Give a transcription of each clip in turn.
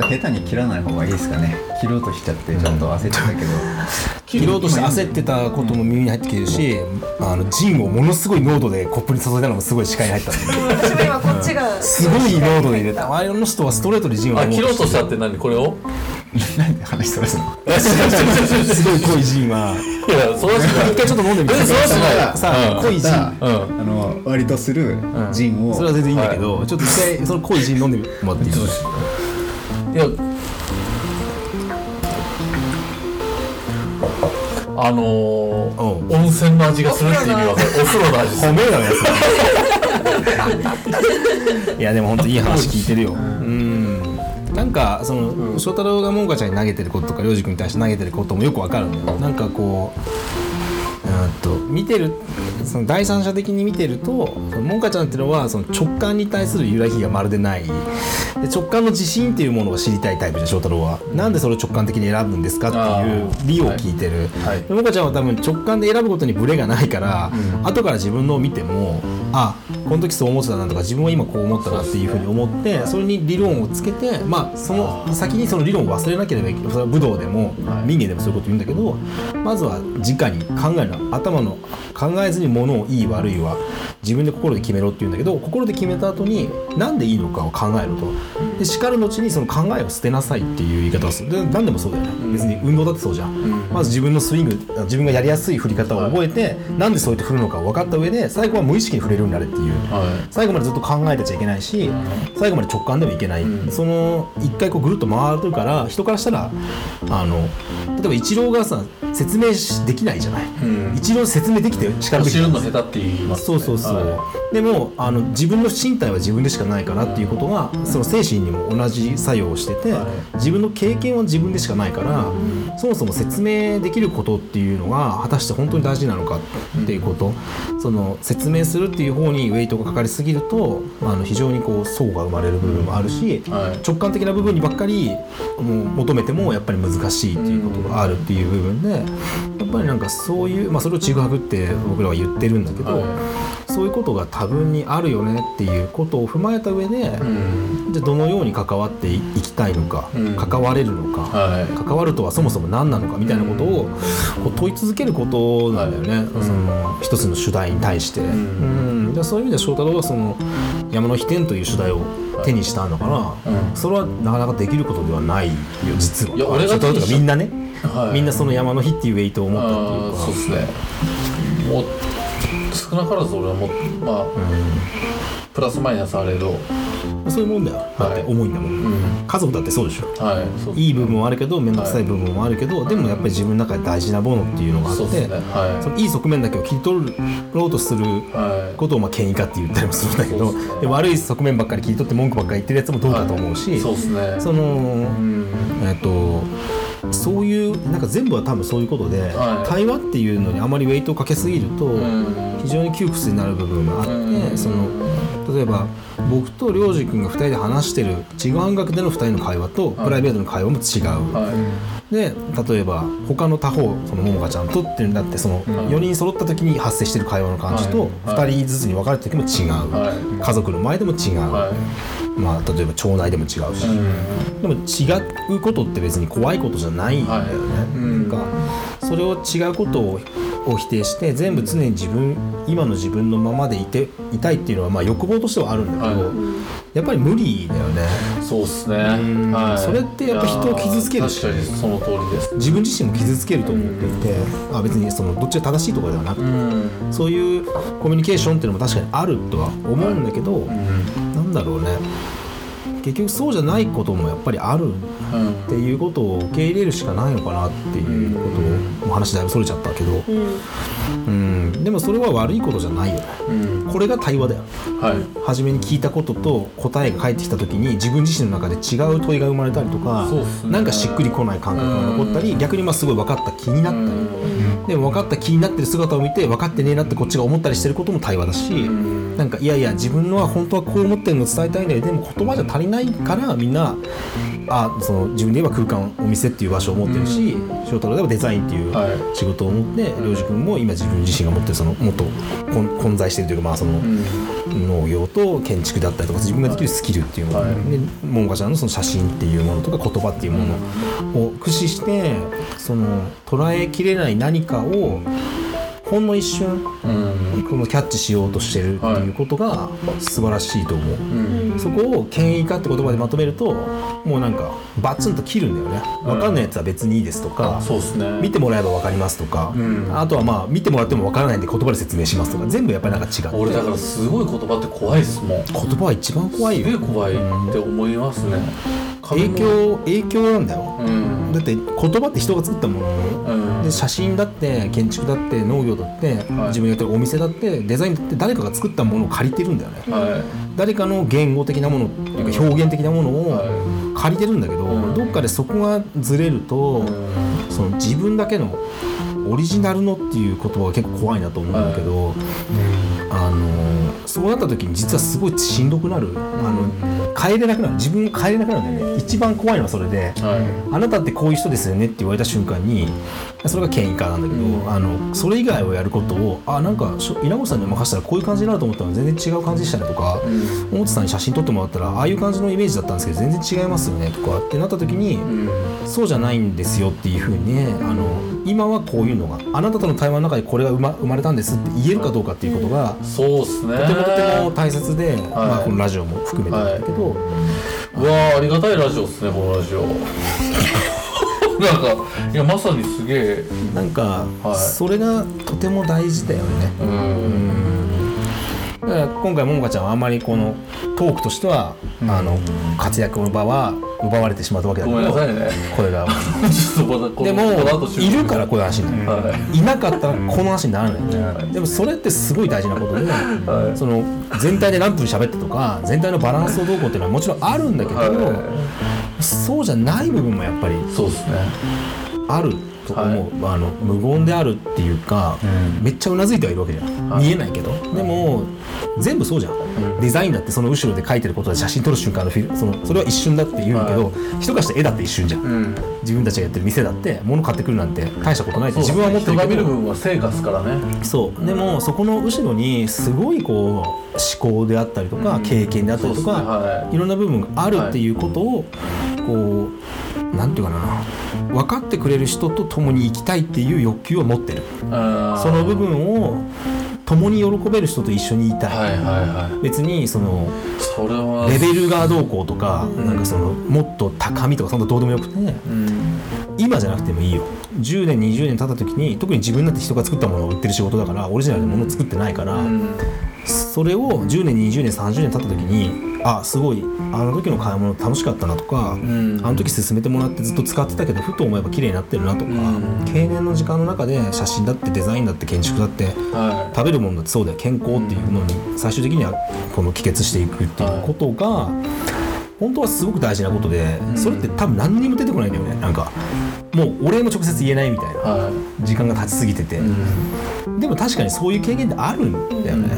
と下手に切らない方がいいですかね。切ろうとしちゃってちょっと焦ってたけど、切ろうとして焦ってたことも耳に入ってきてるし、あのジンをものすごい濃度でコップに注いだのもすごい視界に入ったんで。私も今こっちが すごい濃度で入れた。あの人はストレートでジンをあ切ろうとしたっして何？これを？なんで話そらすの？すごい濃いジンは。いやそれは一回ちょっと飲んでみて。えそれはしないさあうん濃いジン。さあ,、うん。あの割とするジンを、それは全然いいんだけど、ちょっと一回その濃いジン飲んでもらっていいいやあのーうん。温泉の味がするっていう意味わかる。お風呂の味。する。褒めろよそれ。いやでも本当いい話聞いてるよ。うん。なんかその翔太郎がもんかちゃんに投げてることとか涼く君に対して投げてることもよくわかるんだよ。なんかこううんと。見てるその第三者的に見てるとそのもんかちゃんっていうのはその直感に対する揺らぎがまるでない。で直感の自信っていうものを知りたいタイプで翔太郎は。なんでそれを直感的に選ぶんですかっていう理由を聞いてる、はい。でもかちゃんは多分直感で選ぶことにブレがないから、後から自分のを見てもあこの時そう思ってたなとか自分は今こう思ったなっていうふうに思ってそれに理論をつけてまあその先にその理論を忘れなければいけないそれは武道でも民芸でもそういうこと言うんだけどまずは直に考える頭の考えずに物をいい悪いは自分で心で決めろって言うんだけど心で決めた後に何でいいのかを考えろと。で叱る後にその考えを捨てなさいっていう言い方をする。で何でもそうだよね。別に運動だってそうじゃん。まず自分のスイング自分がやりやすい振り方を覚えてなんでそうやって振るのかを分かった上で最後は無意識に振れるようになれっていう。は最後までずっと考えてちゃいけないし最後まで直感でもいけない、その一回こうぐるっと回るから人からしたらあの例えばイチローがさ説明しできないじゃない、ん。イチロー説明できてしかるべきい知るの下手って言いますそうそうそう、はでもあの自分の身体は自分でしかないからっていうことがその精神にも同じ作用をしてて、はい。自分の経験は自分でしかないから、そもそも説明できることっていうのが果たして本当に大事なのかっていうこと、その説明するっていう方にウェイトがかかりすぎるとあの非常にこう層が生まれる部分もあるし、はい。直感的な部分にばっかりもう求めてもやっぱり難しいっていうことがあるっていう部分でやっぱりなんかそういう、まあ、それをちぐはぐって僕らは言ってるんだけど、はいそういうことが多分にあるよねっていうことを踏まえた上で、うん。じゃあどのように関わっていきたいのか、うん。関われるのか、はい。関わるとはそもそも何なのかみたいなことをこう問い続けることなんだよね、はい。その一つの主題に対して、うん。でそういう意味で翔太郎はその山の飛天という主題を手にしたんだから、うん。それはなかなかできることではないよ実は。いや俺がみんなね、はい。みんなその山の日っていうウェイトを持ったっていうか。そうですね少なからず俺はもうまあ、プラスマイナスあれど。そういうもんだよ。だって重いんだもん、うん。家族だってそうでしょ。はいそういい部分もあるけど面倒くさい部分もあるけど、でもやっぱり自分の中で大事なものっていうのがあってはい。そのいい側面だけを切り取ろうとするはい。ことをまあ権威化って言ったりもするんだけど、悪い側面ばっかり切り取って文句ばっかり言ってるやつもどうかと思うし、そうですね。その、うん。えっとそういうなんか全部は多分そういうことで、はい。対話っていうのにあまりウェイトをかけすぎると、うん。非常に窮屈になる部分があって、うん。その例えば僕と良二君が2人で話してる違う半額での2人の会話とプライベートの会話も違う。はい。で例えば他の他方そのももかちゃんとっていうんだってその4人揃った時に発生してる会話の感じとはい。2人ずつに分かれた時も違う、はい。家族の前でも違う、はいまあ、例えば町内でも違うし、うん。でも違うことって別に怖いことじゃないんだよね、はい。うん。それを違うことをを否定して全部常に自分今の自分のままでいていたいっていうのはまあ欲望としてはあるんだけど、はい。やっぱり無理だよね。そうっすね。ん。はい。それってやっぱ人を傷つける確かにその通りです。自分自身も傷つけると思っていて、あ別にそのどっちが正しいとかではなくて、うん。そういうコミュニケーションっていうのも確かにあるとは思うんだけど、うんなんだろうね。結局そうじゃないこともやっぱりある。っうんていうことを受け入れるしかないのかなっていうことを、話だいぶそれちゃったけど、うん、でもそれは悪いことじゃないよね。うんこれが対話だよ。はい。初めに聞いたことと答えが返ってきた時に自分自身の中で違う問いが生まれたりとか、ね。なんかしっくりこない感覚が残ったり、逆にまあすごい分かった気になったり、でも分かった気になってる姿を見て分かってねえなってこっちが思ったりしてることも対話だし、ん。なんかいやいや自分のは本当はこう思ってるのを伝えたいんだよでも言葉じゃ足りないからみんなあその自分で言えば空間お店っていう場所を持ってるし翔太郎ではデザインっていうはい。仕事を持って良二君も今自分自身が持ってるそのもっと混混在してるというかまあその、のを業と建築だったりとか自分ができるスキルっていうもの、はい。でもんかちゃんのその写真っていうものとか言葉っていうものを駆使してその捉えきれない何かをほんの一瞬うんこのキャッチしようとしてるっていうことが素晴らしいと思う。うん。そこを権威化って言葉でまとめるともうなんかバツンと切るんだよね。分かんないやつは別にいいですとか、そうですね。見てもらえば分かりますとか、うん。あとはまあ見てもらっても分からないんで言葉で説明しますとか全部やっぱりなんか違って。俺だからすごい言葉って怖いっすもん。言葉は一番怖いすげえよ怖いって思いますね影響影響なんだよ。うん。だって言葉って人が作ったもの。うん。で写真だって建築だって農業だって、はい。自分がやってるお店だってデザインだって誰かが作ったものを借りてるんだよね。は誰かの言語的なものっていうか表現的なものをは借りてるんだけど、うん。どっかでそこがずれると、いその自分だけのオリジナルのっていう言葉が結構怖いなと思うんだけど、あのそうなった時に実はすごいしんどくなる、あの変えれなくなる。自分を変えれなくなるんだよね。一番怖いのはそれで。はあなたってこういう人ですよねって言われた瞬間にそれが権威化なんだけど、あのそれ以外をやることをあなんかしょ稲越さんに任せたらこういう感じになると思ったの。全然違う感じでしたねとか、い大津さんに写真撮ってもらったらああいう感じのイメージだったんですけど全然違いますよねとかってなった時に、うん。そうじゃないんですよっていうふうにねあの今はこういうのがあなたとの対話の中でこれが生ま生まれたんですって言えるかどうかっていうことが、そうっすね。とてもとても大切で、まあ、このラジオも含めてなんだけど、うわーありがたいラジオっすねこのラジオ。なんかいやまさにすげえ。なんか、はい。それがとても大事だよね。うん。だから今回ももかちゃんはあんまりこのトークとしては、あの活躍の場は奪われてしまったわけだけどごめんなさいね。これが。でもいるからこういう話になる、はい。いなかったらこの話にならない、はいでもそれってすごい大事なことで、はい。その全体で何分喋ってとか全体のバランスをどうこうっていうのはもちろんあるんだけど、はい。そうじゃない部分もやっぱりそうっすね。あると思う、あの無言であるっていうか、めっちゃうなずいてはいるわけじゃん、はい。見えないけど。でも全部そうじゃん、デザインだってその後ろで描いてることで写真撮る瞬間のフィルそのそれは一瞬だって言うけど、は人からしたら絵だって一瞬じゃん、うん。自分たちがやってる店だって物買ってくるなんて大したことないって自分は思ってるけど。人が見る分は成果っすからね。そう。でもそこの後ろにすごいこう思考であったりとか、うん。経験であったりとか、ね。はい。いろんな部分があるっていうことを、こうなんていうかな。分かってくれる人と共に生きたいっていう欲求を持ってる。うんその部分を共に喜べる人と一緒にいたい、はいはいはい。別にそのレベルがどうこうとか、なんかそのもっと高みとかそんなどうでもよくて、うん。今じゃなくてもいいよ。10年20年経った時に特に自分だって人が作ったものを売ってる仕事だからオリジナルでものを作ってないから、うん。それを10年20年30年経った時にあすごい。あの時の買い物楽しかったなとか、ん。あの時勧めてもらってずっと使ってたけどふと思えば綺麗になってるなとか、うん。経年の時間の中で写真だってデザインだって建築だっては食べるものだってそうだよ。健康っていうのに最終的にはこの帰結していくっていうことが本当はすごく大事なことでそれって多分何にも出てこないんだよね。なんかもう俺も直接言えないみたいない。は時間が経ちすぎてて、いうん。でも確かにそういう経験ってあるんだよね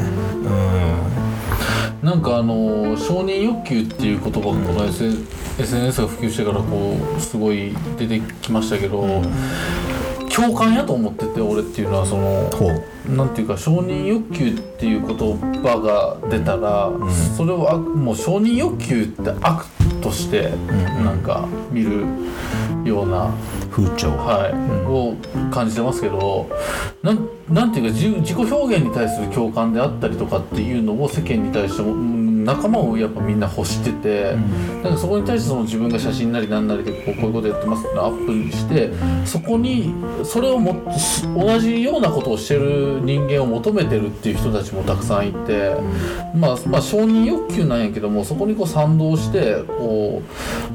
なんかあの承認欲求っていう言葉がこの SN SNS が普及してからこうすごい出てきましたけど、共感やと思ってて俺っていうのはそのほう。なんていうか承認欲求っていう言葉が出たら、それをあもう承認欲求って悪としてなんか見るような、風潮。はい。を感じてますけどなんなんていうか自自己表現に対する共感であったりとかっていうのを世間に対してもうん仲間をやっぱみんな欲してて、なんかそこに対してその自分が写真なりなんなりでこうこういうことやってますってアップにしてそこにそれをも同じようなことをしてる人間を求めてるっていう人たちもたくさんいて、まあ、まあ承認欲求なんやけどもそこにこう賛同してこ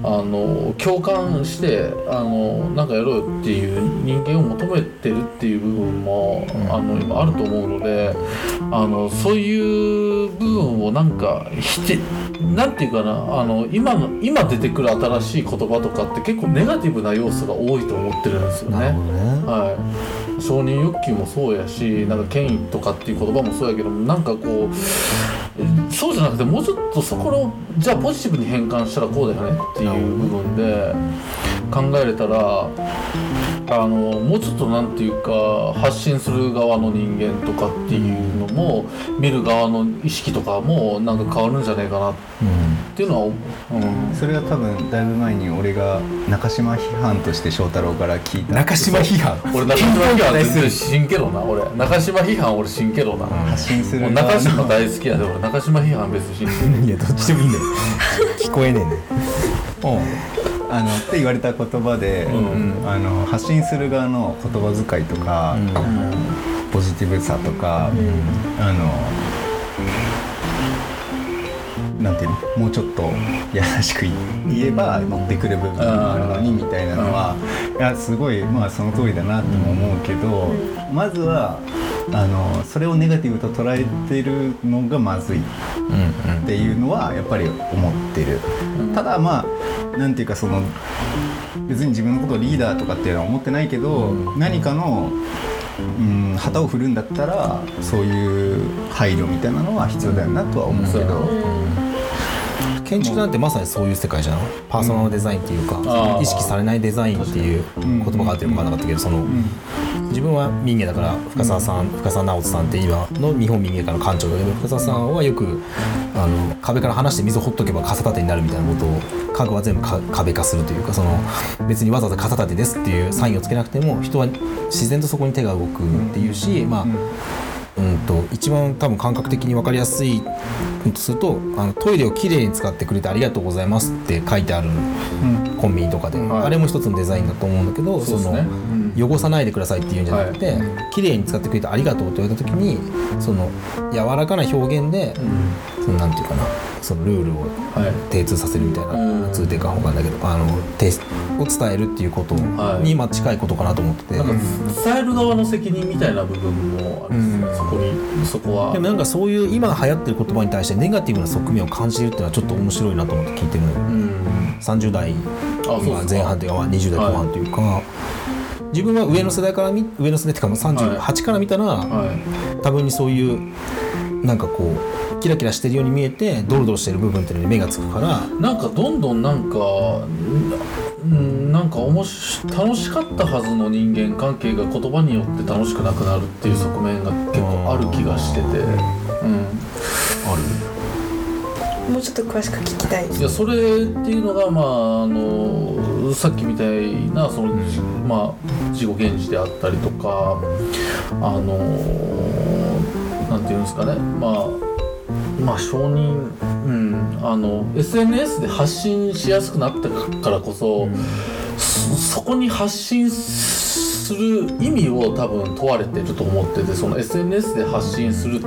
うあの共感してあのなんかやろうよっていう人間を求めてるっていう部分も、あの今あると思うのであのそういう部分をなんかなんていうかなあの今の今出てくる新しい言葉とかって結構ネガティブな要素が多いと思ってるんですよね。ねはい、承認欲求もそうやしなんか権威とかっていう言葉もそうやけどもなんかこうえそうじゃなくてもうちょっとそこをじゃあポジティブに変換したらこうだよねっていう部分で考えれたらあのもうちょっとなんていうか発信する側の人間とかっていうのも見る側の意識とかもなんか変わるんじゃないかなっていうのは思う、うん、それは多分だいぶ前に俺が中島批判として翔太郎から聞いた中島批判 俺中島批判全然しんけどな俺。中島批判俺しんけどな、発信すもうる側中島の大好きやで俺。中島批判別にしんけどい。やどっちでもいいんだよ。聞こえねえねあのって言われた言葉で、うん。あの発信する側の言葉遣いとか、ポジティブさとか、あのなんていうの？もうちょっと優しく言えば乗ってくる部分もあるのにみたいなのは、いやすごいまあその通りだなとも思うけど、まずはあのそれをネガティブと捉えてるのがまずいっていうのはやっぱり思ってる、ただまあなんていうかその別に自分のことをリーダーとかっていうのは思ってないけど、何かのうん旗を振るんだったらそういう配慮みたいなのは必要だよなとは思うけど、建築なんてまさにそういう世界じゃんパーソナルデザインっていうか、意識されないデザインっていう言葉があってるのかなかったけどその、自分は民芸だから深澤さん、深澤直人さんって今の日本民芸家の館長だけど深澤さんはよくあの壁から離して水をほっとけば傘立てになるみたいなことを家具は全部か壁化するというかその別にわざわざ傘立てですっていうサインをつけなくても人は自然とそこに手が動くっていうし、まあうんと一番多分感覚的に分かりやすいのとするとあのトイレをきれいに使ってくれてありがとうございますって書いてあるコンビニとかで、はい。あれも一つのデザインだと思うんだけど、そね。の汚さないでくださいっていうんじゃなくて、はきれいに使ってくれてありがとうって言われた時にその柔らかな表現で、そのなんていうかなそのルールをはい。定通させるみたいな、うん。通定かわかんないけどあのを伝えるっていうことはい。にまあ近いことかなと思ってて。なんか伝える側の責任みたいな部分もあるんですね、そこにそこは。でもなんかそういう今流行ってる言葉に対してネガティブな側面を感じるっていうのはちょっと面白いなと思って聞いてるのよ、うん。30代前半というかまあ20代後半というか、自分は上の世代から見上の世代っていうかもう38から見たら、はい。多分にそういうなんかこうキラキラしてるように見えてドロドロしてる部分っていうのに目がつくから。なんかどんどんなんかんなんかおもし楽しかったはずの人間関係が言葉によって楽しくなくなるっていう側面が結構ある気がしてて、うん、もうちょっと詳しく聞きたい。いやそれっていうのがまああのさっきみたいなその、じまあ自己現示であったりとかあのなんていうんですかね。まあまあ承認、うん、あの SNS で発信しやすくなったからこそ、そそこに発信する意味を多分問われてると思っててその SNS で発信する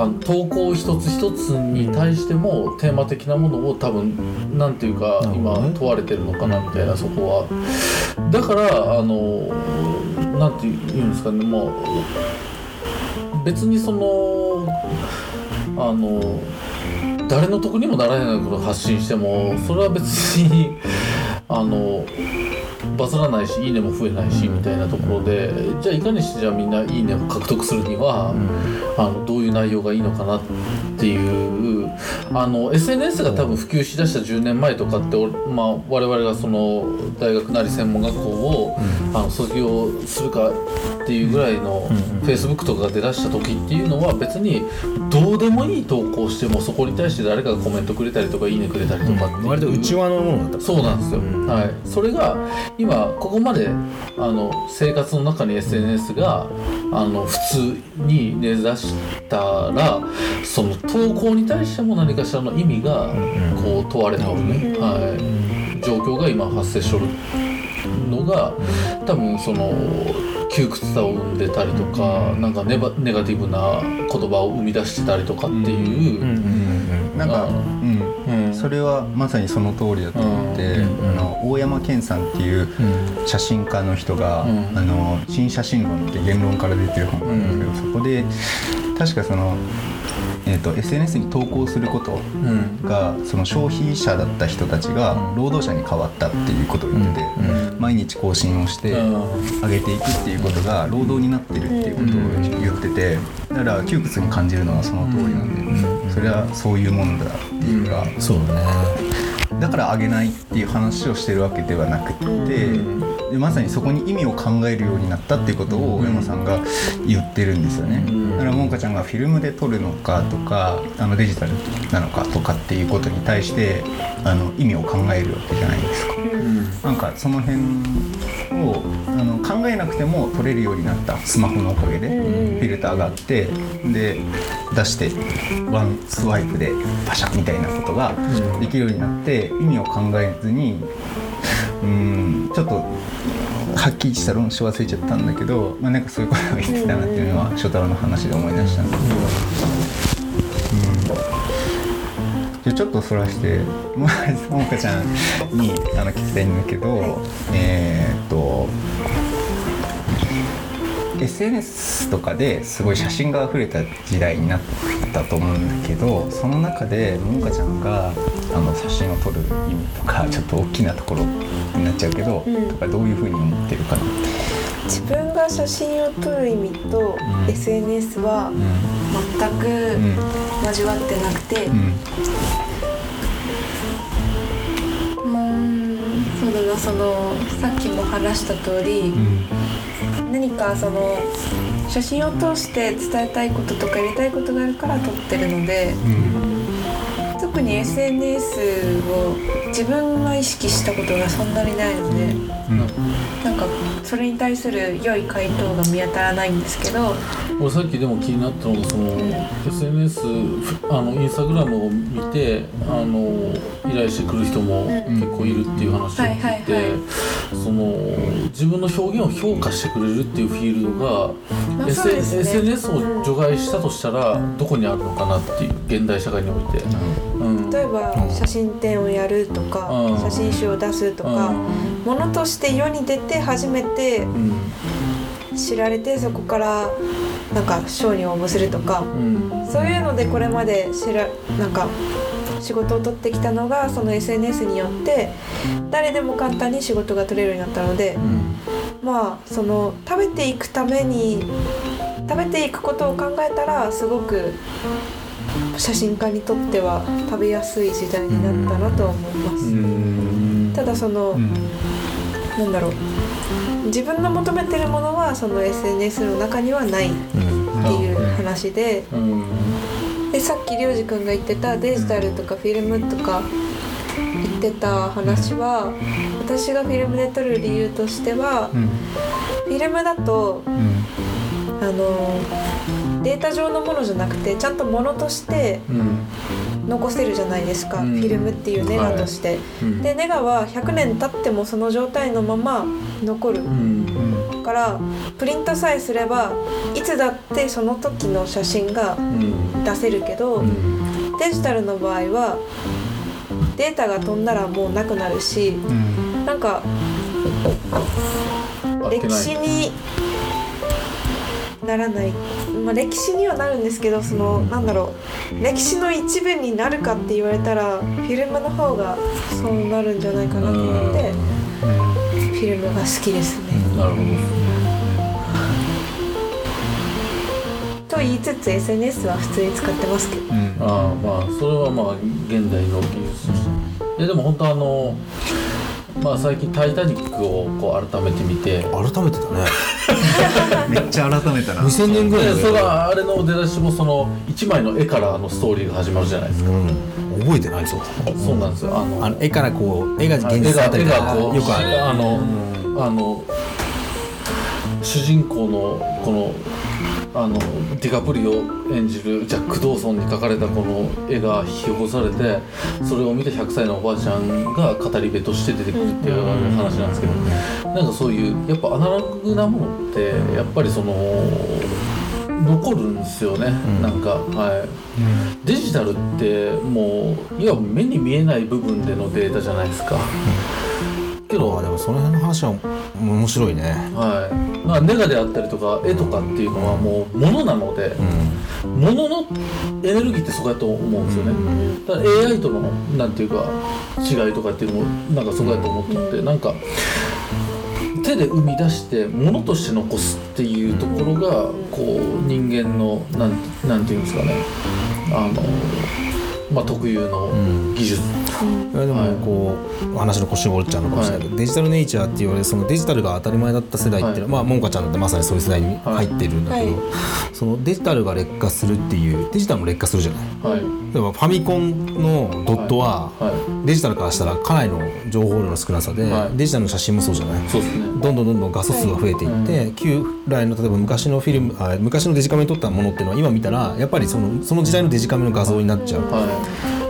あの投稿一つ一つに対してもテーマ的なものを多分なんていうか今問われてるのかなみたいなそこはだからあのなんていうんですかねもう別にそのあの誰の得にもならないことを発信してもそれは別にあのバズらないしいいねも増えないしみたいなところでじゃあいかにしてじゃあみんないいねを獲得するには、あのどういう内容がいいのかなっていうあの SNS が多分普及しだした10年前とかって、おまあ、我々がその大学なり専門学校を、あの卒業するかっていうぐらいの Facebook とかが出だした時っていうのは別にどうでもいい投稿してもそこに対して誰かがコメントくれたりとかいいねくれたりとかって割と内輪のものだった。そうなんですよ、はい、それが今ここまであの生活の中に SNS があの普通に根ざしたらその投稿に対しても何かしらの意味がこう問われてるね、はい、状況が今発生しとるのが多分その窮屈さを生んでたりとかなんかネバネガティブな言葉を生み出してたりとかっていう、なんか、あうん。うん。それはまさにその通りだと思って、うんあの大山健さんっていう写真家の人が「うん。あの新写真論」って言論から出てる本なんですけど、そこで確かその、えー、と SNS に投稿することうんがその消費者だった人たちが労働者に変わったっていうことを言ってて、毎日更新をしてうん。上げていくっていうことが労働になってるっていうことを言っててだから窮屈に感じるのはその通りなんで、それはそういうものだっていうか。そうだねだからあげないっていう話をしてるわけではなくって、でまさにそこに意味を考えるようになったっていうことを上野さんが言ってるんですよね、だからもんかちゃんがフィルムで撮るのかとかあのデジタルなのかとかっていうことに対してあの意味を考えるわけじゃないですか。なんかその辺をあの考えなくても撮れるようになったスマホのおかげでフィルターがあってで出してワンスワイプでパシャみたいなことができるようになって意味を考えずにうんちょっとはっきりした論旨忘れちゃったんだけど、まあ、なんかそういうことを言ってたなっていうのは翔太郎の話で思い出したんだけど。じゃあちょっとそらしてももかちゃんにあの聞きたいんだけど、えーっと SNS とかですごい写真が溢れた時代になったと思うんだけどその中でももかちゃんがあの写真を撮る意味とかちょっと大きなところになっちゃうけど、うん。とかどういうふうに思ってるかな？自分が写真を撮る意味とん。SNS はう全くん。交わってなくて、うんうんそのさっきも話した通り、うん。何かその写真を通して伝えたいこととかやりたいことがあるから撮ってるのでうん。特に SNS を自分は意識したことがそんなにないのでうん。なんかそれに対する良い回答が見当たらないんですけど。俺さっきでも気になったのがその、SNS あのインスタグラムを見てあの依頼してくる人も結構いるっていう話を聞いて、その自分の表現を評価してくれるっていうフィールドが、まあ S そうですね。SNS を除外したとしたらどこにあるのかなっていう現代社会において。うん。例えば写真展をやるとかうん。写真集を出すとかものとして世に出て初めてうん。知られてそこからなんか賞に応募するとかうん。そういうのでこれまで知らなんか仕事を取ってきたのがその SNS によって誰でも簡単に仕事が取れるようになったのでまあその食べていくために食べていくことを考えたらすごく写真家にとっては食べやすい時代になったなとは思いまうす。ん。ただその、うんなんだろう。自分の求めてるものはその SNS の中にはないっていう話で。うん。でさっきりょうじくんが言ってたデジタルとかフィルムとか言ってた話は私がフィルムで撮る理由としてはうん。フィルムだとうん。あのデータ上のものじゃなくてちゃんとものとしてうん残せるじゃないですか、うん。フィルムっていうネガとして。うん。でネガは100年経ってもその状態のまま残る。うん。からプリントさえすればいつだってその時の写真がうん。出せるけど、うん。デジタルの場合はデータが飛んだらもうなくなるしうん。なんか歴史にならない、まあ、歴史にはなるんですけどそのなんだろう。歴史の一部になるかって言われたらフィルムの方がそうなるんじゃないかなと思ってフィルムが好きですね。なるほど。と言いつつ SNS は普通に使ってますけど。うん。ああまあそれはまあ現代の技術として。いやでも本当あのまあ最近「タイタニック」をこう改めて見て。改めてだね。めっちゃ改めたな。2000年ぐらいそれがあれの出だしもその1枚の絵からのストーリーが始まるじゃないですか、うん。覚えてないぞ。そうなんですよ。あのあの絵からこう絵が現絵実だが絵ったりがこうよくある。あの、あの主人公のこのあのディカプリオ演じるジャック・ドーソンに描かれたこの絵が批評されてそれを見て100歳のおばあちゃんが語り部として出てくるっていう話なんですけどなんかそういうやっぱアナログなものってやっぱりその残るんですよね、ん。なんかはい。デジタルってもういわば目に見えない部分でのデータじゃないですか、けどあでもその辺の話は面白いね。はい、まあネガであったりとか絵とかっていうのはもう物なのでう、物のエネルギーってそこやと思うんですよね、だから AI とのなんていうか違いとかっていうのもなんかそこやと思ってて、なんか手で生み出して物として残すっていうところがこう人間のなんなんていうんですかね。あのまあ、特有の技術、いやでもこう、話の腰を折っちゃうのかもしれないけど、デジタルネイチャーって言われるそのデジタルが当たり前だった世代っていうのは、まあもんかちゃんだってまさにそういう世代に入ってるんだけど、はい。そのデジタルが劣化するっていうデジタルも劣化するじゃない。はい。例えばファミコンのドットは、はデジタルからしたらかなりの情報量の少なさで、はい。デジタルの写真もそうじゃない。どんどんどんどん画素数が増えていって、旧来の例えば昔のフィルムあ昔のデジカメに撮ったものっていうのは今見たらやっぱりそのその時代のデジカメの画像になっちゃう、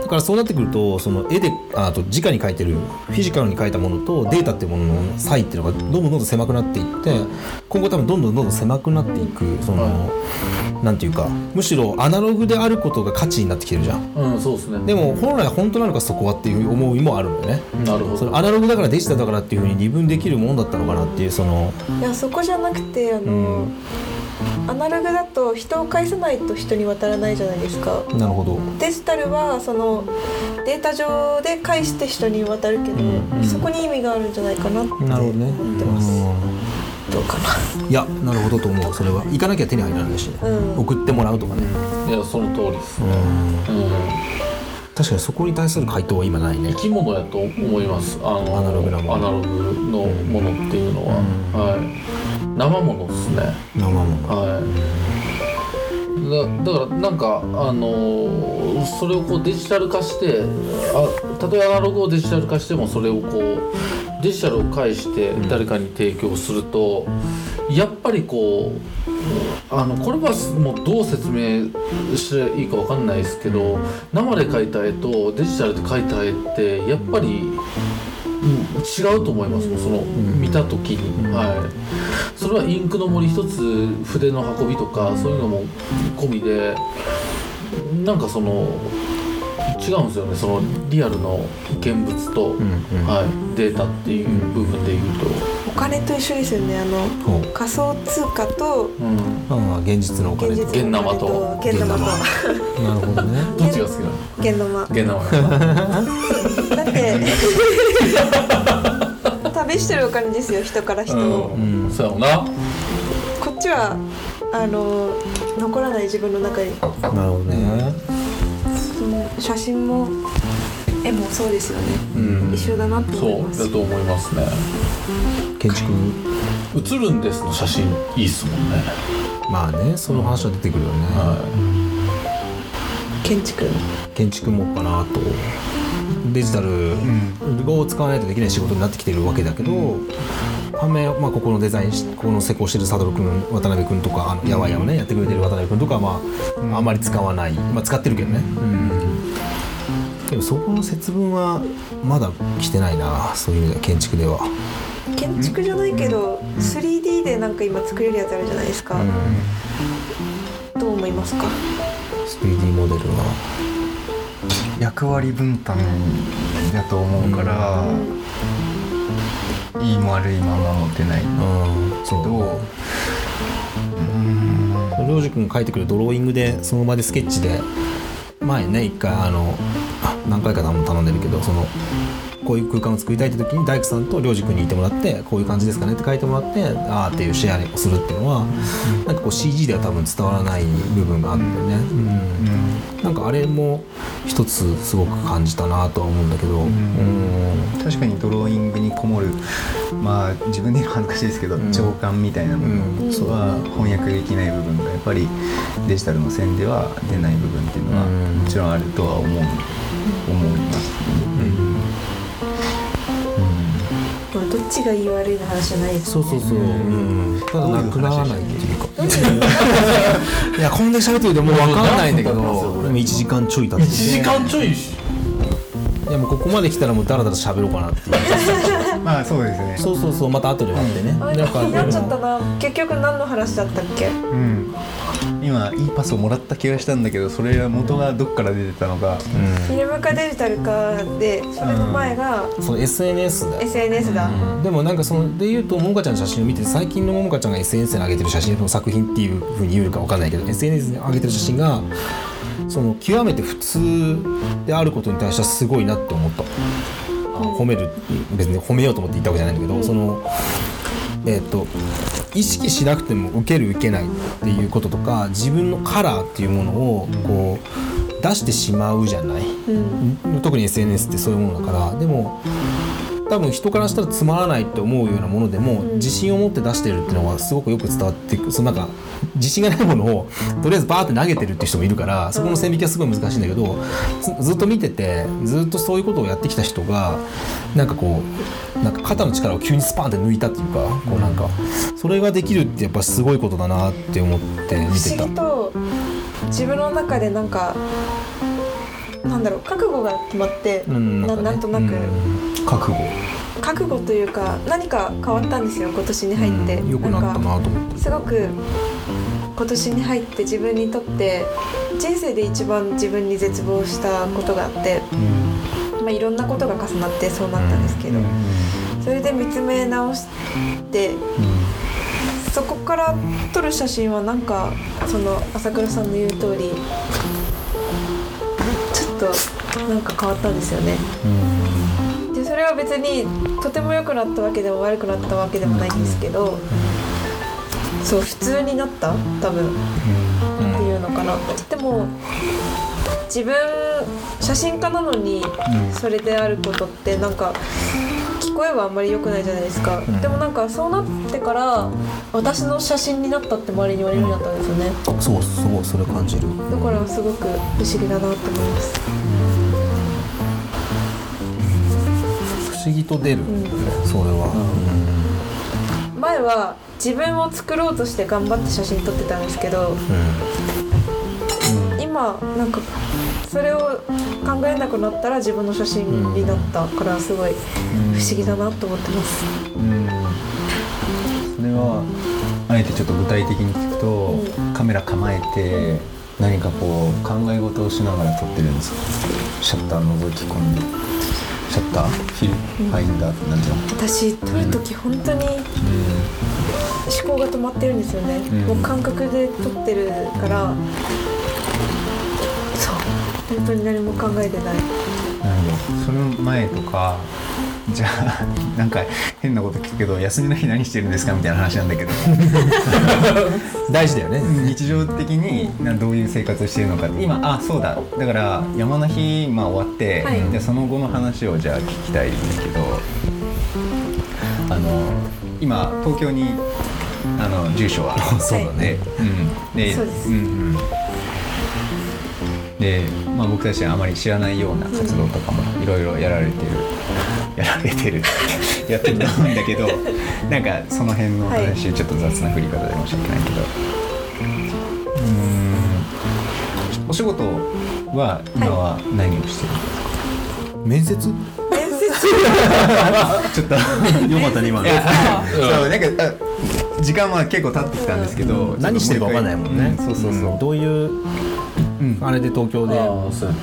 からそうなってくるとその絵でああと直に描いてるフィジカルに描いたものとデータっていうものの差異っていうのがどんどんどんどん狭くなっていって今後多分どんどんどんどん狭くなっていくその、なんていうかむしろアナログであることが価値になってきてるじゃん。いうんそうですね。でも本来本当なのかそこはっていう思いもあるんだよね。なるほど。アナログだからデジタルだからっていうふうに二分できるもんだったのかなっていうその。いやそこじゃなくてあの、アナログだと人を返さないと人に渡らないじゃないですか。なるほど。デジタルはそのデータ上で返して人に渡るけど、うんそこに意味があるんじゃないかなって思なるほどね。ってます、どうかいやなるほどと思う。それは。行かなきゃ手に入らないし。ね、なうん。送ってもらうとかね、いやその通りです。ね、うん。うん、確かにそこに対する回答は今ないね。生き物やと思います。あのアナログなもの。アナログのものっていうのは、はい生ものですね。生もの。はい。だだからなんかあのーそれをこうデジタル化してあたとえアナログをデジタル化してもそれをこうデジタルを介して誰かに提供すると、やっぱりこうあのこれはもうどう説明したらいいかわかんないですけど生で描いた絵とデジタルで描いた絵ってやっぱり、うん、違うと思います。もん。その見た時に、はい、それはインクの森一つ筆の運びとかそういうのも込みでなんかその違うんですよね。そのリアルの現物と、はい、データっていう部分でいうと、お金と一緒ですよね。あの仮想通貨とうん、まあ現実のお金。現と実のお金と現生と。なるほどね。どっちが好きなの？現生。現生だって旅してるお金ですよ人から人を、うん、うん。そうやな。こっちはあの残らない自分の中に。なるほどね。その写真も絵もそうですよね、うん。一緒だなって思います。そうだと思いますね。建築映るんですの写真いいっすもんね。まあねその話は出てくるよね、は建築。建築もかなと。デジタルを使わないとできない仕事になってきてるわけだけど、反面、まあ、ここのデザインしここの施工してる佐藤君渡辺君とかあのやわやをねやってくれてる渡辺君とかは、まああん。まり使わない、まあ、使ってるけどね、でもそこの節分はまだ来てないなそういう意味では建築では。建築じゃないけど 3D でなんか今作れるやつあるじゃないですか、どう思いますか？3D モデルは。役割分担だと思うから、いいも悪いまま持てないけど。うんりょうじ君が描いてくるドローイングでその場でスケッチで前ね一回あのあ何回か頼んでるけどそのこういう空間を作りたいって時に大工さんとりょうじ君にいてもらってこういう感じですかねって書いてもらってああっていうシェアをするっていうのはなんかこう CG では多分伝わらない部分があるんだよね、うん。なんかあれも一つすごく感じたなとは思うんだけど、うん。確かにドローイングにこもるまあ自分で言うの恥ずかしいですけど、ん。情感みたいなものは翻訳できない部分がやっぱりデジタルの線では出ない部分っていうのはうん。もちろんあるとは思う思います、まあどっちがいい悪いの話じゃないですそうそうそう、うん、ただなくならないっていうか。いやこんだけ喋ってるともう分かんないんだけど。もうでも1時間ちょい経って1時間ちょいしいやもうここまで来たらもうダラダラ喋ろうかなっていう まあそうですね。そうそうそうまた後で待ってね、あれなんか気になっちゃったな結局何の話だったっけ？うん。今いいパスをもらった気がしたんだけどそれは元がどっから出てたのか、フィルムかデジタルかでそれの前がその SNS だ。よ SNS だ、でもなんかそので言うとももかちゃんの写真を見て最近のももかちゃんが SNS に上げてる写真の作品っていうふうに言うかわかんないけど SNS に上げてる写真がその極めて普通であることに対してはすごいなって思った。あ褒める別に褒めようと思って言ったわけじゃないんだけど、そのえっ、と意識しなくても受ける受けないっていうこととか自分のカラーっていうものをこう出してしまうじゃない、うん。特に SNS ってそういうものだから。でも多分人からしたらつまらないって思うようなものでも、ん自信を持って出してるっていうのがすごくよく伝わっていくそのなんか自信がないものを とりあえずバーって投げてるっていう人もいるからそこの線引きはすごい難しいんだけどずずっと見ててずっとそういうことをやってきた人がなんかこうなんか肩の力を急にスパンって抜いたっていうかこうなんかそれができるってやっぱすごいことだなって思って見てた不思議。と自分の中でなんかなんだろう覚悟が決まって、うんななんとなく、うん。覚悟。覚悟というか何か変わったんですよ今年に入って、うん良くなったなと思って。すごく今年に入って自分にとって人生で一番自分に絶望したことがあって、まあ、いろんなことが重なってそうなったんですけど、それで見つめ直してそこから撮る写真はなんかその朝倉さんの言う通りとなんか変わったんですよね。でそれは別にとても良くなったわけでも悪くなったわけでもないんですけど、そう普通になった？多分。っていうのかな。でも自分写真家なのにそれであることってなんか聞こえはあんまり良くないじゃないですか、でもなんかそうなってから私の写真になったって周りに言われるようになったんですよね。あそうそうそれ感じる。だからすごく不思議だなと思います思議と出る、それは、前は自分を作ろうとして頑張って写真撮ってたんですけど今なんかそれを考えなくなったら自分の写真になったからすごい不思議だなと思ってます。うん。それはあえてちょっと具体的に聞くと、カメラ構えて何かこう考え事をしながら撮ってるんですか？シャッター覗き込んでシャッターフィルファインダーってなんていうの私撮る時本当に思考が止まってるんですよね、ん。もう感覚で撮ってるからそう。本当に何も考えてない。なるほど。その前とかじゃあなんか変なこと聞くけど休みの日何してるんですかみたいな話なんだけど。大事だよね、日常的になどういう生活をしているのか今あそうだ。だから山の日、まあ、終わって、はい。でその後の話をじゃあ聞きたいんだけど。あの今東京にあの住所は。そうだね、うん、でそうです。んうん。で、まあ、僕たちはあまり知らないような活動とかもいろいろやられてる、やられてる。やってると思うんだけど なんかその辺の話、ちょっと雑な振り方で申し訳ないけど。うーん。お仕事は今は何をしてるんですか、面接？面接。ちょっとよかったね今の。そうなんかあ時間は結構経ってきたんですけど、何してるか分かんないもんね、うそうそうそう、どういううん。あれで東京で、ああそうですね。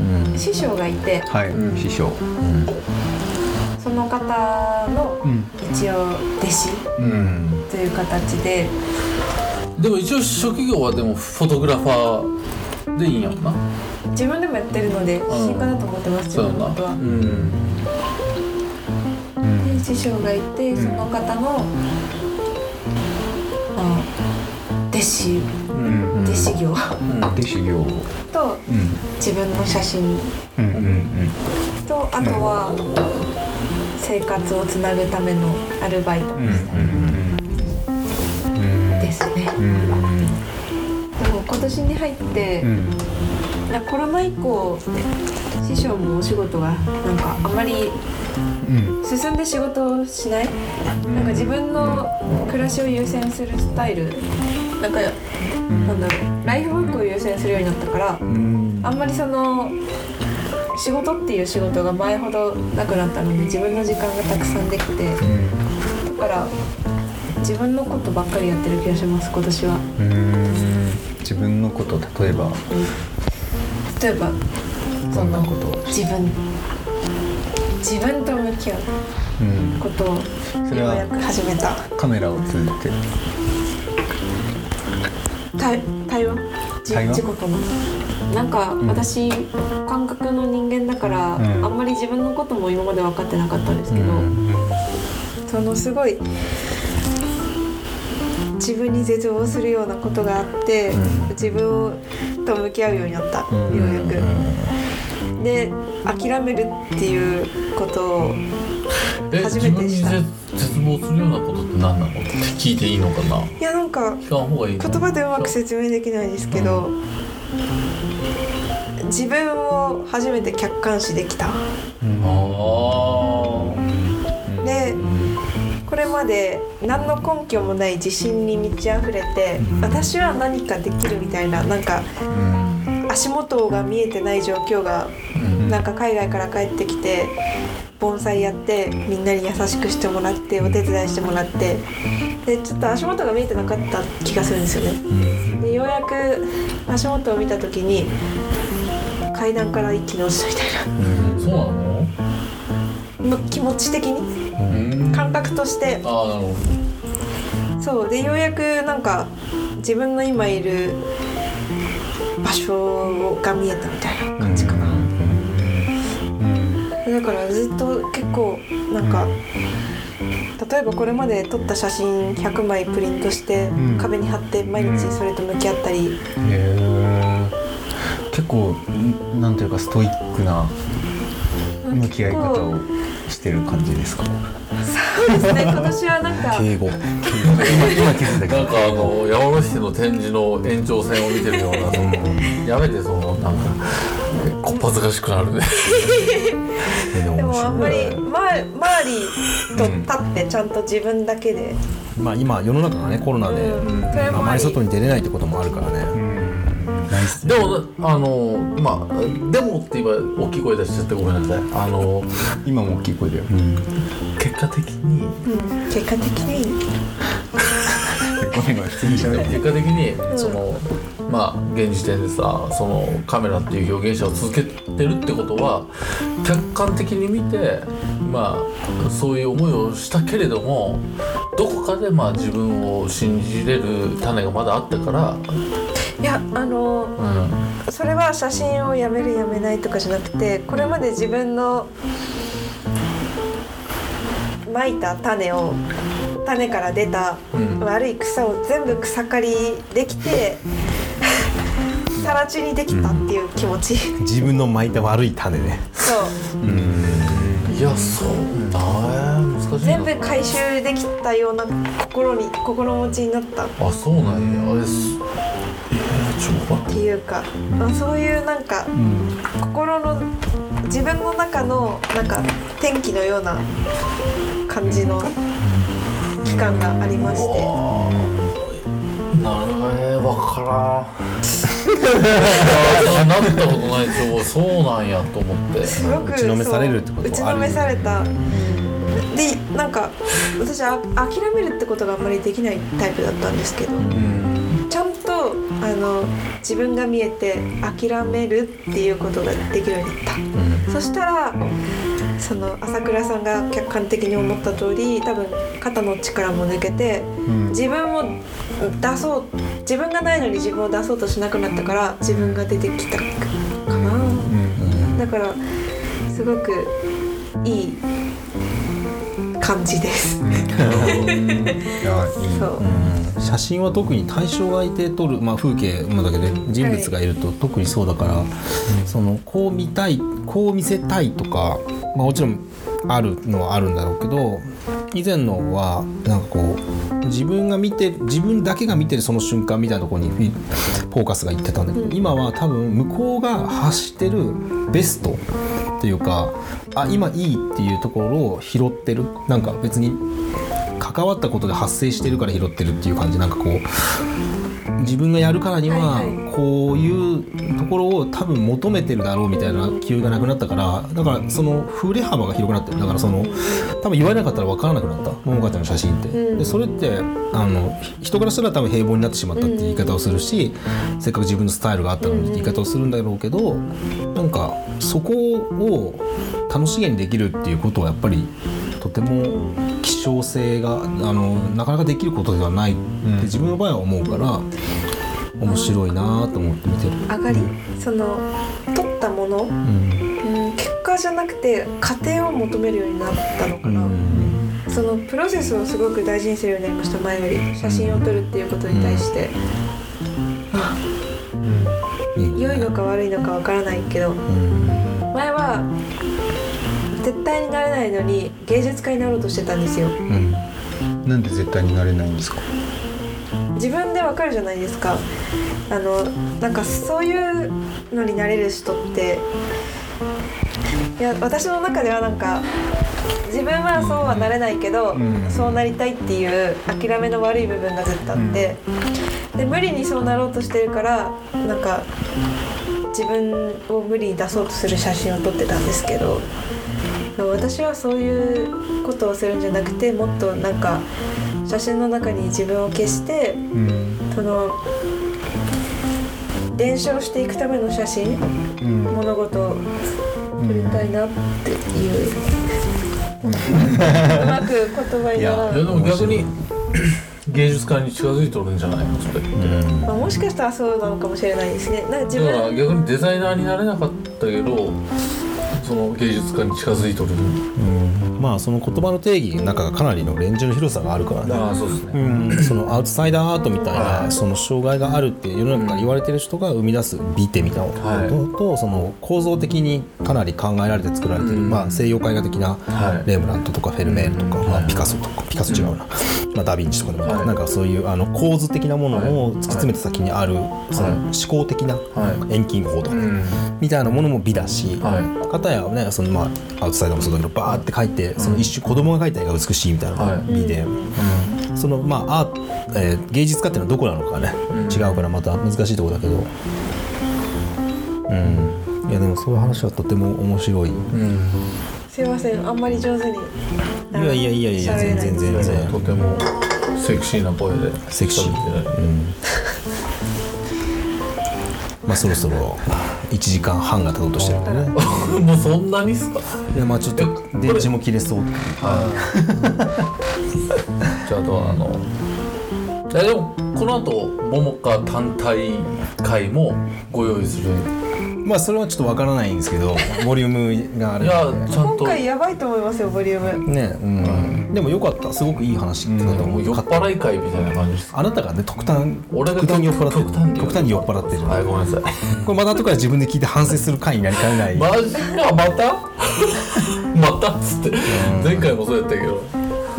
うん。師匠がいて。はい、師匠。その方のうん。一応弟子うん。という形で。でも一応職業はでもフォトグラファーでいいんやもんな。自分でもやってるので写真家だと思ってます自そうやな。分のことは。うん。うんで師匠がいてその方の、あ弟子うん。弟子業。で修行をとうん。自分の写真。うん。うん。とあとは生活をつなぐためのアルバイト。うんうんうん。ですね。うんでも今年に入って、コロナ以降師匠もお仕事がなんかあまりうん。進んで仕事をしない？なんか自分の暮らしを優先するスタイルなんかなんだろう。ライフワークを優先するようになったからうん。あんまりその仕事っていう仕事が前ほどなくなったので自分の時間がたくさんできてだから自分のことばっかりやってる気がします今年は。うん。自分のこと例えば？例えばそんなこと？自分。自分と向き合ううん。ことをようやく始めた。カメラを通じて？対対話？じ対話？自己との。なんか私、感覚の人間だから、うん。あんまり自分のことも今まで分かってなかったんですけど、そのすごい自分に絶望するようなことがあって、自分をと向き合うようになった。ようんうやくで諦めるっていうことをえ初めてした。絶絶望するようなことって何なの？聞いていいのかな？いやなんか言葉でうまく説明できないですけど、自分を初めて客観視できた。あでこれまで何の根拠もない自信に満ち溢れて私は何かできるみたいななんか足元が見えてない状況がうんなんか海外から帰ってきて盆栽やってみんなに優しくしてもらってお手伝いしてもらってでちょっと足元が見えてなかった気がするんですよね。でようやく足元を見た時に階段から一気に落ちたみたいそうなの？気持ち的にうん。感覚として。ああなるほそう。でようやくなんか自分の今いる場所が見えたみたいな感じかな、だからずっと結構なんか例えばこれまで撮った写真100枚プリントしてん。壁に貼って毎日それと向き合ったり、結構んなんというかストイックな向き合い方をしてる感じですか？そうですね。今年はなんか敬語。今今気づいたけど。どなんかあの山梨市の展示の延長線を見てるようなそのやめてそのなんかこっぱずかしくなるね。でもあんまりい。ま周りと立ってちゃんと自分だけで、まあ今世の中がねコロナで、うんあまりり外に出れないってこともあるからね、ナイスでもあのまあでもって言えば大きい声出しちゃってごめんなさい。あの今も大きい声だよ、結果的に。うん、結果的に。結果的にそのまあ現時点でさそのカメラっていう表現者を続けてるってことは客観的に見てまあそういう思いをしたけれどもどこかでまあ自分を信じれる種がまだあったから、いやあのうん、それは写真をやめるやめないとかじゃなくてこれまで自分のまいた種を種から出たうん。悪い草を全部草刈りできて更地にできたっていう気持ち、自分の巻いた悪い種ね。そう。いやそうだね。難しいな。全部回収できたような心に心持ちになった。っあそうなんや。あれすえー、ちょっとて。いうか、まあ、そういうなんか心の自分の中のなんか天気のような感じの期間がありまして。なるほどね。分からん。あなったことないけどそうなんやと思って。すごく打ちのめされるってこと打ちのめされた。でなんか私あ諦めるってことがあんまりできないタイプだったんですけど。うん。ちゃんとあの自分が見えて諦めるっていうことができるようになった、そしたらその朝倉さんが客観的に思った通り多分肩の力も抜けてうん。自分を出そう自分がないのに自分を出そうとしなくなったから自分が出てきたかな、だからすごくいい感じです、写真は特に対象がいて撮る、まあ、風景もだけど人物がいると特にそうだから、そのこう見たいこう見せたいとか、まあ、もちろんあるのはあるんだろうけど以前のはなんかこう自分が見て自分だけが見てるその瞬間みたいなとこにフォーカスがいってたんだけど、今は多分向こうが発してるベストっていうかあ今いいっていうところを拾ってる。なんか別に関わったことで発生してるから拾ってるっていう感じ。なんかこう自分がやるからにはこういうところを多分求めてるだろうみたいな気がなくなったからだからその振れ幅が広くなってる。だからその多分言われなかったら分からなくなった。桃香ちゃんの写真って。うん。でそれってあの人からしたら多分平凡になってしまったって言い方をするしせっかく自分のスタイルがあったのにって言い方をするんだろうけどなんかそこを楽しげにできるっていうことはやっぱりとても希少性があのなかなかできることではない。って自分の場合は思うから面白いなと思って見てる。上がりその取ったもの、うん。うん、結果じゃなくて過程を求めるようになったのかな、そのプロセスをすごく大事にするようになりました前より。写真を撮るっていうことに対して、あいいか悪いのかわからないけど。前は絶対になれないのに芸術家になろうとしてたんですよ。うん。なんで絶対になれないんですか？自分でわかるじゃないですか。あのなんかそういうのになれる人っていや私の中ではなんか自分はそうはなれないけど、うん。そうなりたいっていう諦めの悪い部分がずっとあって、で無理にそうなろうとしてるからなんか自分を無理に出そうとする写真を撮ってたんですけど私はそういうことをするんじゃなくてもっとなんか写真の中に自分を消してうん。その伝承していくための写真うん。物事を撮りたいなっていう、うまく言葉にならない。いやでも逆に芸術家に近づいておるんじゃないのそれって、まあ、もしかしたらそうなのかもしれないですね。なんか自だから分逆にデザイナーになれなかったけどその芸術家に近づいとる。まあその言葉の定義の中がかなりのレンジの広さがあるからね。ああそうですね、うん、そのアウトサイダーアートみたいはない。その障害があるって世の中から言われてる人が生み出す美点みたいなはい。のと、その構造的にかなり考えられて作られてる、うん。まあ、西洋絵画的なはい。レームラントとかフェルメールとか、まあ、はい。ピカソとかピカソ違うな、まあ、ダ・ヴィンチとかでも、はい。なんかそういうあの構図的なものを突き詰めた先にある、その思考的なはい。遠近法とか、うん。みたいなものも美だし、はい。片やねそのまあアウトサイダーもそうだけどバーって描いてその一瞬子供が描いた絵が美しいみたいなのがはい。美で、そのまあアーえー芸術家っていうのはどこなのかね、うん。違うからまた難しいところだけど。うん。いやでもそういう話はとても面白い、うん。すいませんあんまり上手に。いやいやいやいや全然全然。とてもセクシーな声でセクシー。うん。まあそろそろ1時間半が経とうとしてるんでね。る もうそんなにっすか？でまあちょっと電池も切れそう じゃああとはあのえでもこの後桃花単体会もご用意するまあそれはちょっとわからないんですけど ボリュームがあるいやちゃんと今回やばいと思いますよボリューム。ねうん、でもよかった。すごくいい話だと思う、もう酔っ払い会みたいな感じですあなたがね極端俺が極端に酔っ払ってる極端に極端に酔っ払ってる、はいごめんなさい。これまた後から自分で聞いて反省する回になりかねない、マジか？また？またっつって。前回もそうやったけど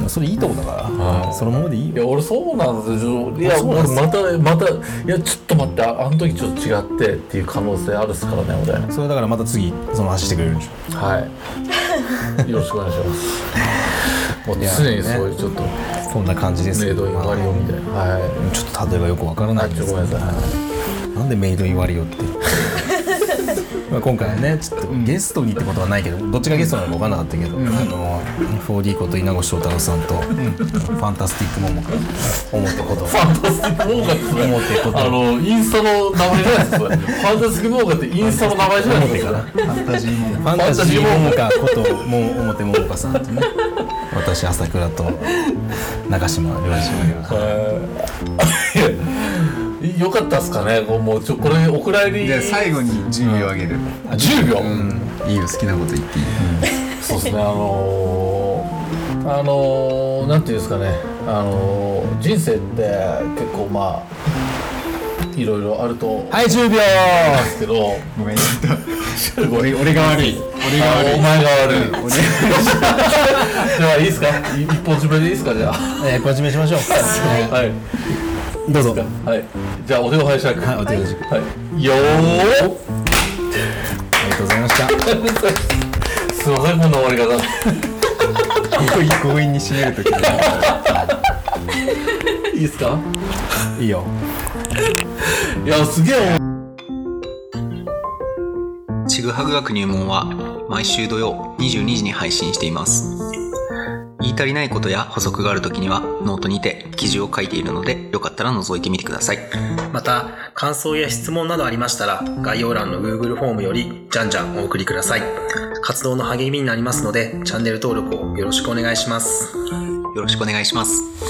それいいとこだから、はい。そのままでいいよ。いや俺そうなんですよ。いやまたまたいやちょっと待ってああの時ちょっと違ってっていう可能性あるっすからね俺。それだからまた次その話してくれるんでしょ。はい。よろしくお願いします。もう常にそういうちょっとこんな感じですメイドインワリオみたいなはい。ちょっと例えがよくわからないんですごめんなさい。なんでメイドインワリオってまあ今回はねちょっとゲストにってことはないけどどっちがゲストなのか分からなかったけど、あの 4D こと稲越翔太郎さんと、ファンタスティックモモが思ったこと。をファンタスティックモーガって。思ってこと。あのインスタの名前じゃないですかファンタスティックモーガってインスタの名前じゃないですかファンタジーもファンタジーモモカことも表ももかさんとね。私朝倉と中島良二はいよかったっすかね。こうもうちょこれお蔵入り。じゃあ最後に10秒あげる。あ10秒、うん。いいよ好きなこと言っていい。そうですね。あのー、あのー、なんていうんですかね。あのー、人生って結構まあいろいろあるとはい10秒。ですけど。ごめんちょっと。俺俺が悪い。俺があ悪い。お前が悪い。俺 じゃあいいですか？い一本締めでいいですかじゃあ？えー、こっちめしましょう。はいどうぞ。はい。じゃあお手を拝借。はいお手を拝借。はい。よー。ありがとうございました。すいませんこんな終わり方。強引に締めるときいいですか？いいよ。いやすげえちぐはぐ学入門は毎週土曜22時に配信しています。言い足りないことや補足があるときにはノートにて記事を書いているのでよかったら覗いてみてください。また、感想や質問などありましたら概要欄の Google フォームよりじゃんじゃんお送りください。活動の励みになりますのでチャンネル登録をよろしくお願いします。よろしくお願いします。